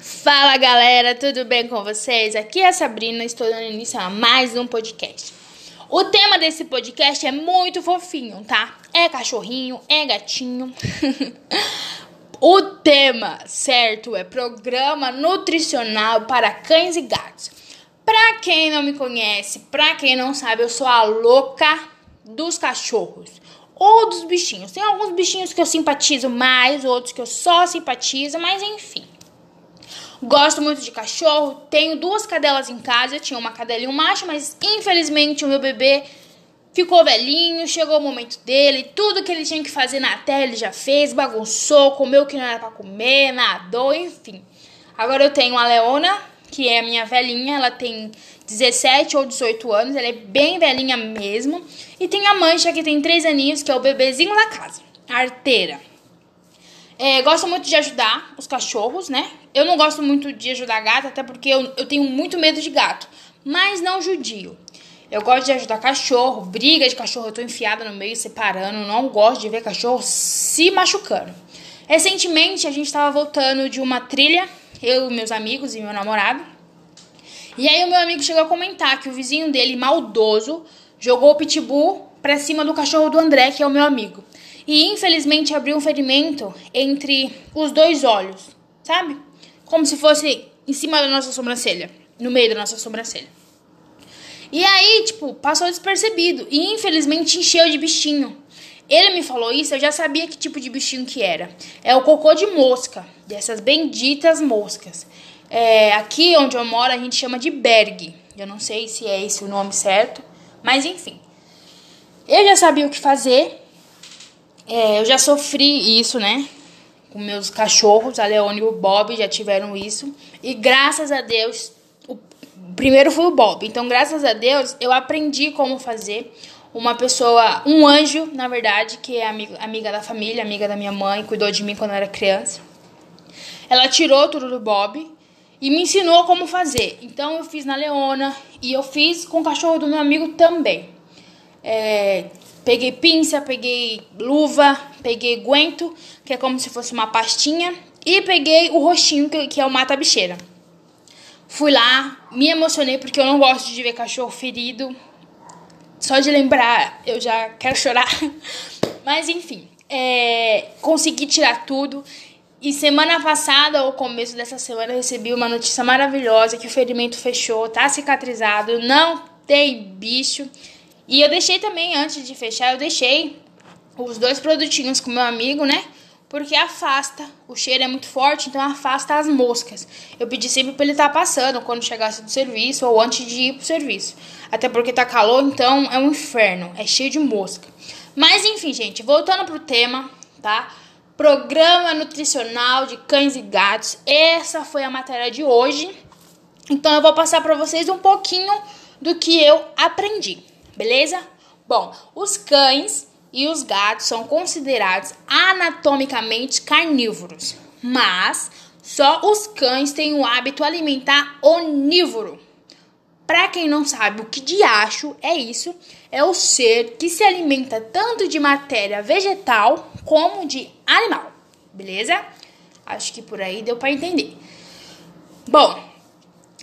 Fala galera, tudo bem com vocês? Aqui é a Sabrina, estou dando início a mais um podcast. O tema desse podcast é muito fofinho, tá? É cachorrinho, é gatinho. o tema certo é programa nutricional para cães e gatos. Pra quem não me conhece, pra quem não sabe, eu sou a louca dos cachorros ou dos bichinhos. Tem alguns bichinhos que eu simpatizo mais, outros que eu só simpatizo, mas enfim. Gosto muito de cachorro, tenho duas cadelas em casa, tinha uma cadela e um macho, mas infelizmente o meu bebê ficou velhinho, chegou o momento dele, tudo que ele tinha que fazer na terra ele já fez, bagunçou, comeu o que não era para comer, nadou, enfim. Agora eu tenho a Leona, que é a minha velhinha, ela tem 17 ou 18 anos, ela é bem velhinha mesmo. E tem a Mancha, que tem 3 aninhos, que é o bebezinho da casa, a arteira. É, gosto muito de ajudar os cachorros, né? Eu não gosto muito de ajudar gato, até porque eu, eu tenho muito medo de gato. Mas não judio. Eu gosto de ajudar cachorro, briga de cachorro, eu tô enfiada no meio, separando. Não gosto de ver cachorro se machucando. Recentemente a gente tava voltando de uma trilha, eu, meus amigos e meu namorado. E aí o meu amigo chegou a comentar que o vizinho dele, maldoso, jogou o pitbull pra cima do cachorro do André, que é o meu amigo e infelizmente abriu um ferimento entre os dois olhos, sabe? Como se fosse em cima da nossa sobrancelha, no meio da nossa sobrancelha. E aí, tipo, passou despercebido e infelizmente encheu de bichinho. Ele me falou isso, eu já sabia que tipo de bichinho que era. É o cocô de mosca, dessas benditas moscas. É, aqui onde eu moro a gente chama de berg. Eu não sei se é esse o nome certo, mas enfim. Eu já sabia o que fazer é, eu já sofri isso, né? Com meus cachorros, a Leone e o Bob já tiveram isso. E graças a Deus, o primeiro foi o Bob. Então, graças a Deus, eu aprendi como fazer. Uma pessoa, um anjo, na verdade, que é amiga, amiga da família, amiga da minha mãe, cuidou de mim quando eu era criança. Ela tirou tudo do Bob e me ensinou como fazer. Então eu fiz na Leona e eu fiz com o cachorro do meu amigo também. É, Peguei pinça, peguei luva, peguei guento, que é como se fosse uma pastinha, e peguei o roxinho, que é o mata-bicheira. Fui lá, me emocionei porque eu não gosto de ver cachorro ferido. Só de lembrar, eu já quero chorar. Mas enfim, é, consegui tirar tudo. E semana passada, ou começo dessa semana, recebi uma notícia maravilhosa que o ferimento fechou, tá cicatrizado, não tem bicho. E eu deixei também, antes de fechar, eu deixei os dois produtinhos com meu amigo, né? Porque afasta, o cheiro é muito forte, então afasta as moscas. Eu pedi sempre pra ele estar tá passando quando chegasse do serviço ou antes de ir pro serviço. Até porque tá calor, então é um inferno, é cheio de mosca. Mas enfim, gente, voltando pro tema, tá? Programa nutricional de cães e gatos. Essa foi a matéria de hoje. Então eu vou passar para vocês um pouquinho do que eu aprendi beleza? Bom, os cães e os gatos são considerados anatomicamente carnívoros, mas só os cães têm o hábito alimentar onívoro. Para quem não sabe o que de acho é isso, é o ser que se alimenta tanto de matéria vegetal como de animal, beleza? Acho que por aí deu para entender. Bom,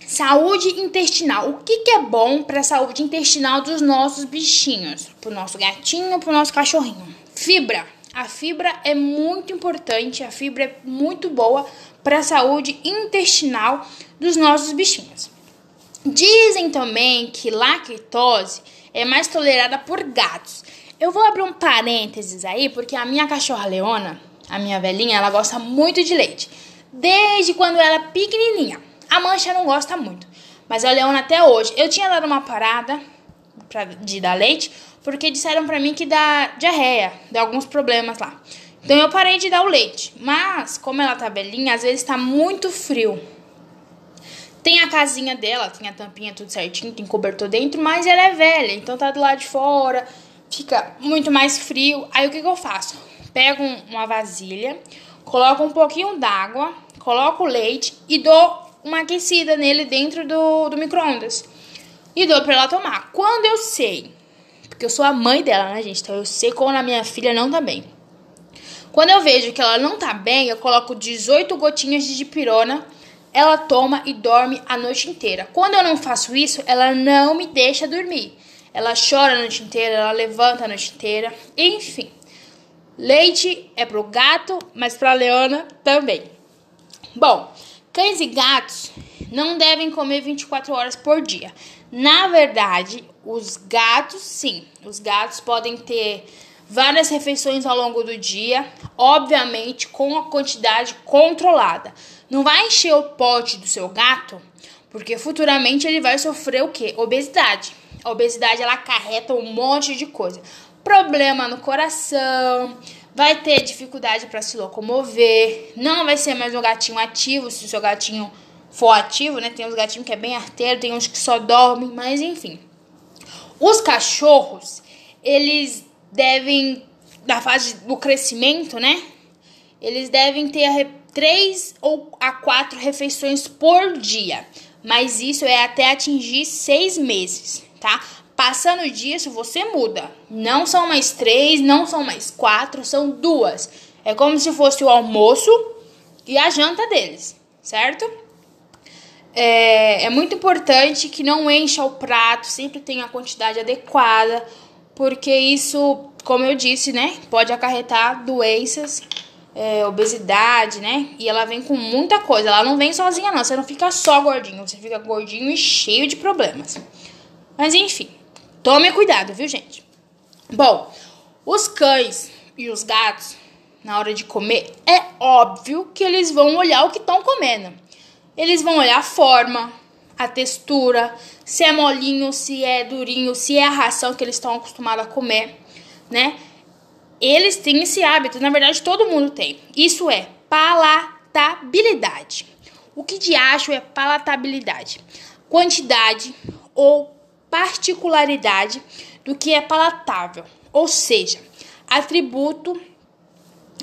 Saúde intestinal. O que, que é bom para a saúde intestinal dos nossos bichinhos? Para o nosso gatinho, para o nosso cachorrinho? Fibra. A fibra é muito importante, a fibra é muito boa para a saúde intestinal dos nossos bichinhos. Dizem também que lactose é mais tolerada por gatos. Eu vou abrir um parênteses aí, porque a minha cachorra Leona, a minha velhinha, ela gosta muito de leite. Desde quando ela é pequenininha. A Mancha não gosta muito. Mas a Leona até hoje. Eu tinha dado uma parada pra, de dar leite, porque disseram pra mim que dá diarreia, dá alguns problemas lá. Então eu parei de dar o leite. Mas, como ela tá belinha, às vezes tá muito frio. Tem a casinha dela, tem a tampinha tudo certinho, tem cobertor dentro, mas ela é velha, então tá do lado de fora, fica muito mais frio. Aí o que, que eu faço? Pego uma vasilha, coloco um pouquinho d'água, coloco o leite e dou uma aquecida nele dentro do, do micro-ondas. E dou pra ela tomar. Quando eu sei, porque eu sou a mãe dela, né, gente? Então eu sei quando a minha filha não tá bem. Quando eu vejo que ela não tá bem, eu coloco 18 gotinhas de dipirona ela toma e dorme a noite inteira. Quando eu não faço isso, ela não me deixa dormir. Ela chora a noite inteira, ela levanta a noite inteira, enfim. Leite é pro gato, mas pra Leona também. Bom, cães e gatos não devem comer 24 horas por dia. Na verdade, os gatos, sim, os gatos podem ter várias refeições ao longo do dia, obviamente com a quantidade controlada. Não vai encher o pote do seu gato, porque futuramente ele vai sofrer o quê? Obesidade. A obesidade ela acarreta um monte de coisa. Problema no coração, vai ter dificuldade para se locomover, não vai ser mais um gatinho ativo se o seu gatinho for ativo, né? Tem uns gatinhos que é bem arteiro, tem uns que só dormem, mas enfim. Os cachorros, eles devem, na fase do crescimento, né? Eles devem ter três ou a quatro refeições por dia. Mas isso é até atingir seis meses, tá? Passando disso, você muda. Não são mais três, não são mais quatro, são duas. É como se fosse o almoço e a janta deles, certo? É, é muito importante que não encha o prato, sempre tenha a quantidade adequada, porque isso, como eu disse, né, pode acarretar doenças, é, obesidade, né? E ela vem com muita coisa. Ela não vem sozinha, não. Você não fica só gordinho, você fica gordinho e cheio de problemas. Mas enfim, tome cuidado, viu, gente? Bom, os cães e os gatos, na hora de comer, é óbvio que eles vão olhar o que estão comendo. Eles vão olhar a forma, a textura, se é molinho, se é durinho, se é a ração que eles estão acostumados a comer, né? Eles têm esse hábito, na verdade todo mundo tem. Isso é palatabilidade. O que de acho é palatabilidade? Quantidade ou particularidade do que é palatável, ou seja, atributo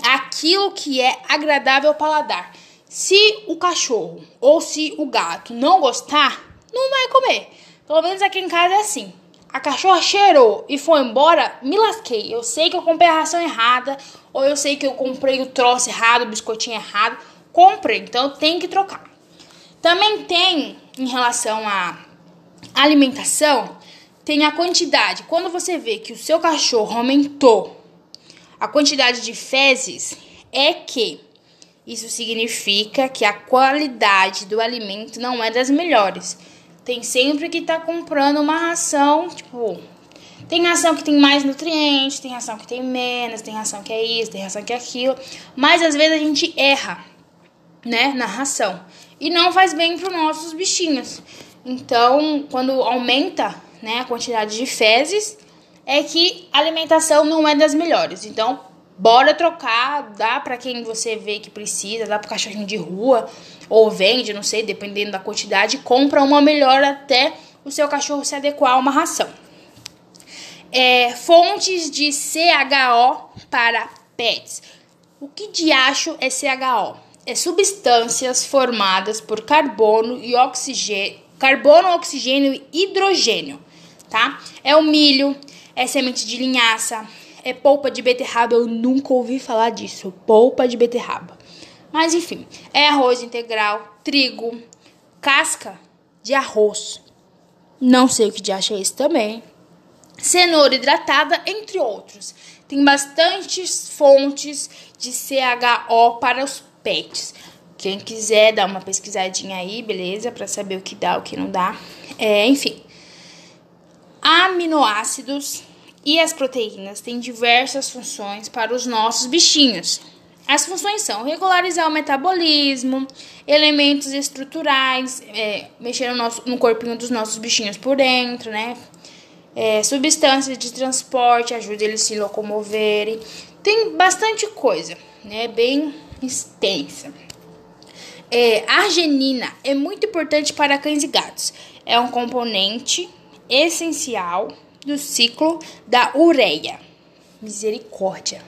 aquilo que é agradável ao paladar. Se o cachorro ou se o gato não gostar, não vai comer. Pelo menos aqui em casa é assim. A cachorra cheirou e foi embora, me lasquei. Eu sei que eu comprei a ração errada, ou eu sei que eu comprei o troço errado, o biscoitinho errado. Comprei, então tem que trocar. Também tem em relação à alimentação, tem a quantidade. Quando você vê que o seu cachorro aumentou a quantidade de fezes, é que isso significa que a qualidade do alimento não é das melhores. Tem sempre que estar tá comprando uma ração, tipo, tem ração que tem mais nutrientes, tem ração que tem menos, tem ração que é isso, tem ração que é aquilo, mas às vezes a gente erra, né, na ração e não faz bem para os nossos bichinhos. Então, quando aumenta, né, a quantidade de fezes, é que a alimentação não é das melhores. Então, Bora trocar, dá para quem você vê que precisa, dá pro cachorrinho de rua ou vende, não sei, dependendo da quantidade, compra uma melhor até o seu cachorro se adequar a uma ração. É, fontes de CHO para pets. O que de acho é CHO? É substâncias formadas por carbono e oxigênio, carbono, oxigênio e hidrogênio, tá? É o milho, é semente de linhaça, é polpa de beterraba, eu nunca ouvi falar disso. Polpa de beterraba. Mas enfim, é arroz integral, trigo, casca de arroz. Não sei o que de acha esse também. Cenoura hidratada, entre outros. Tem bastantes fontes de CHO para os pets. Quem quiser dar uma pesquisadinha aí, beleza? Para saber o que dá, o que não dá. É, enfim. Aminoácidos e as proteínas têm diversas funções para os nossos bichinhos. As funções são regularizar o metabolismo, elementos estruturais, é, mexer no, nosso, no corpinho dos nossos bichinhos por dentro, né? É, substâncias de transporte, ajuda eles a se locomoverem. Tem bastante coisa, né? Bem extensa. É, arginina é muito importante para cães e gatos. É um componente essencial do ciclo da ureia. Misericórdia.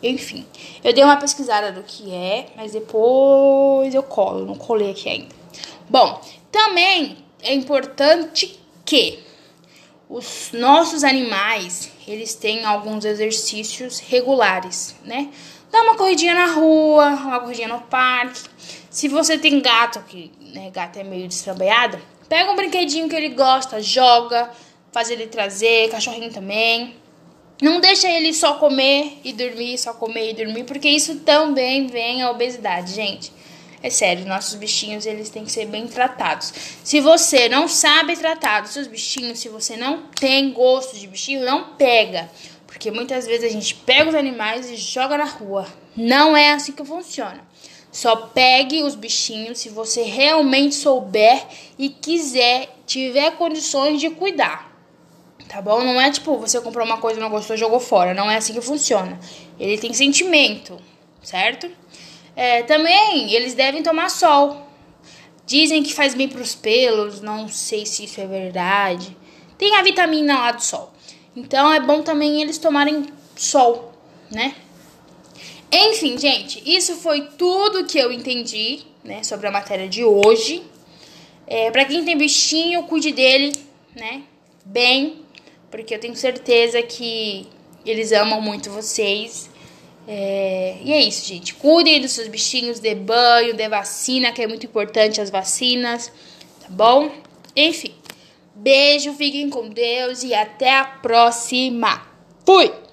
Enfim, eu dei uma pesquisada do que é, mas depois eu colo, não colei aqui ainda. Bom, também é importante que os nossos animais, eles têm alguns exercícios regulares, né? Dá uma corridinha na rua, uma corridinha no parque. Se você tem gato, que né, gato é meio destrabalhado, pega um brinquedinho que ele gosta, joga, faz ele trazer, cachorrinho também. Não deixa ele só comer e dormir, só comer e dormir, porque isso também vem a obesidade, gente. É sério, nossos bichinhos eles têm que ser bem tratados. Se você não sabe tratar dos seus bichinhos, se você não tem gosto de bichinho, não pega. Porque muitas vezes a gente pega os animais e joga na rua. Não é assim que funciona. Só pegue os bichinhos se você realmente souber e quiser, tiver condições de cuidar. Tá bom? Não é tipo, você comprou uma coisa, não gostou, jogou fora. Não é assim que funciona. Ele tem sentimento, certo? É, também eles devem tomar sol. Dizem que faz bem para os pelos, não sei se isso é verdade. Tem a vitamina lá do sol. Então é bom também eles tomarem sol, né? Enfim, gente, isso foi tudo que eu entendi, né, sobre a matéria de hoje. É, para quem tem bichinho, cuide dele, né, bem, porque eu tenho certeza que eles amam muito vocês. É, e é isso, gente. Cuidem dos seus bichinhos, dê banho, dê vacina, que é muito importante as vacinas, tá bom? Enfim, beijo, fiquem com Deus e até a próxima. Fui!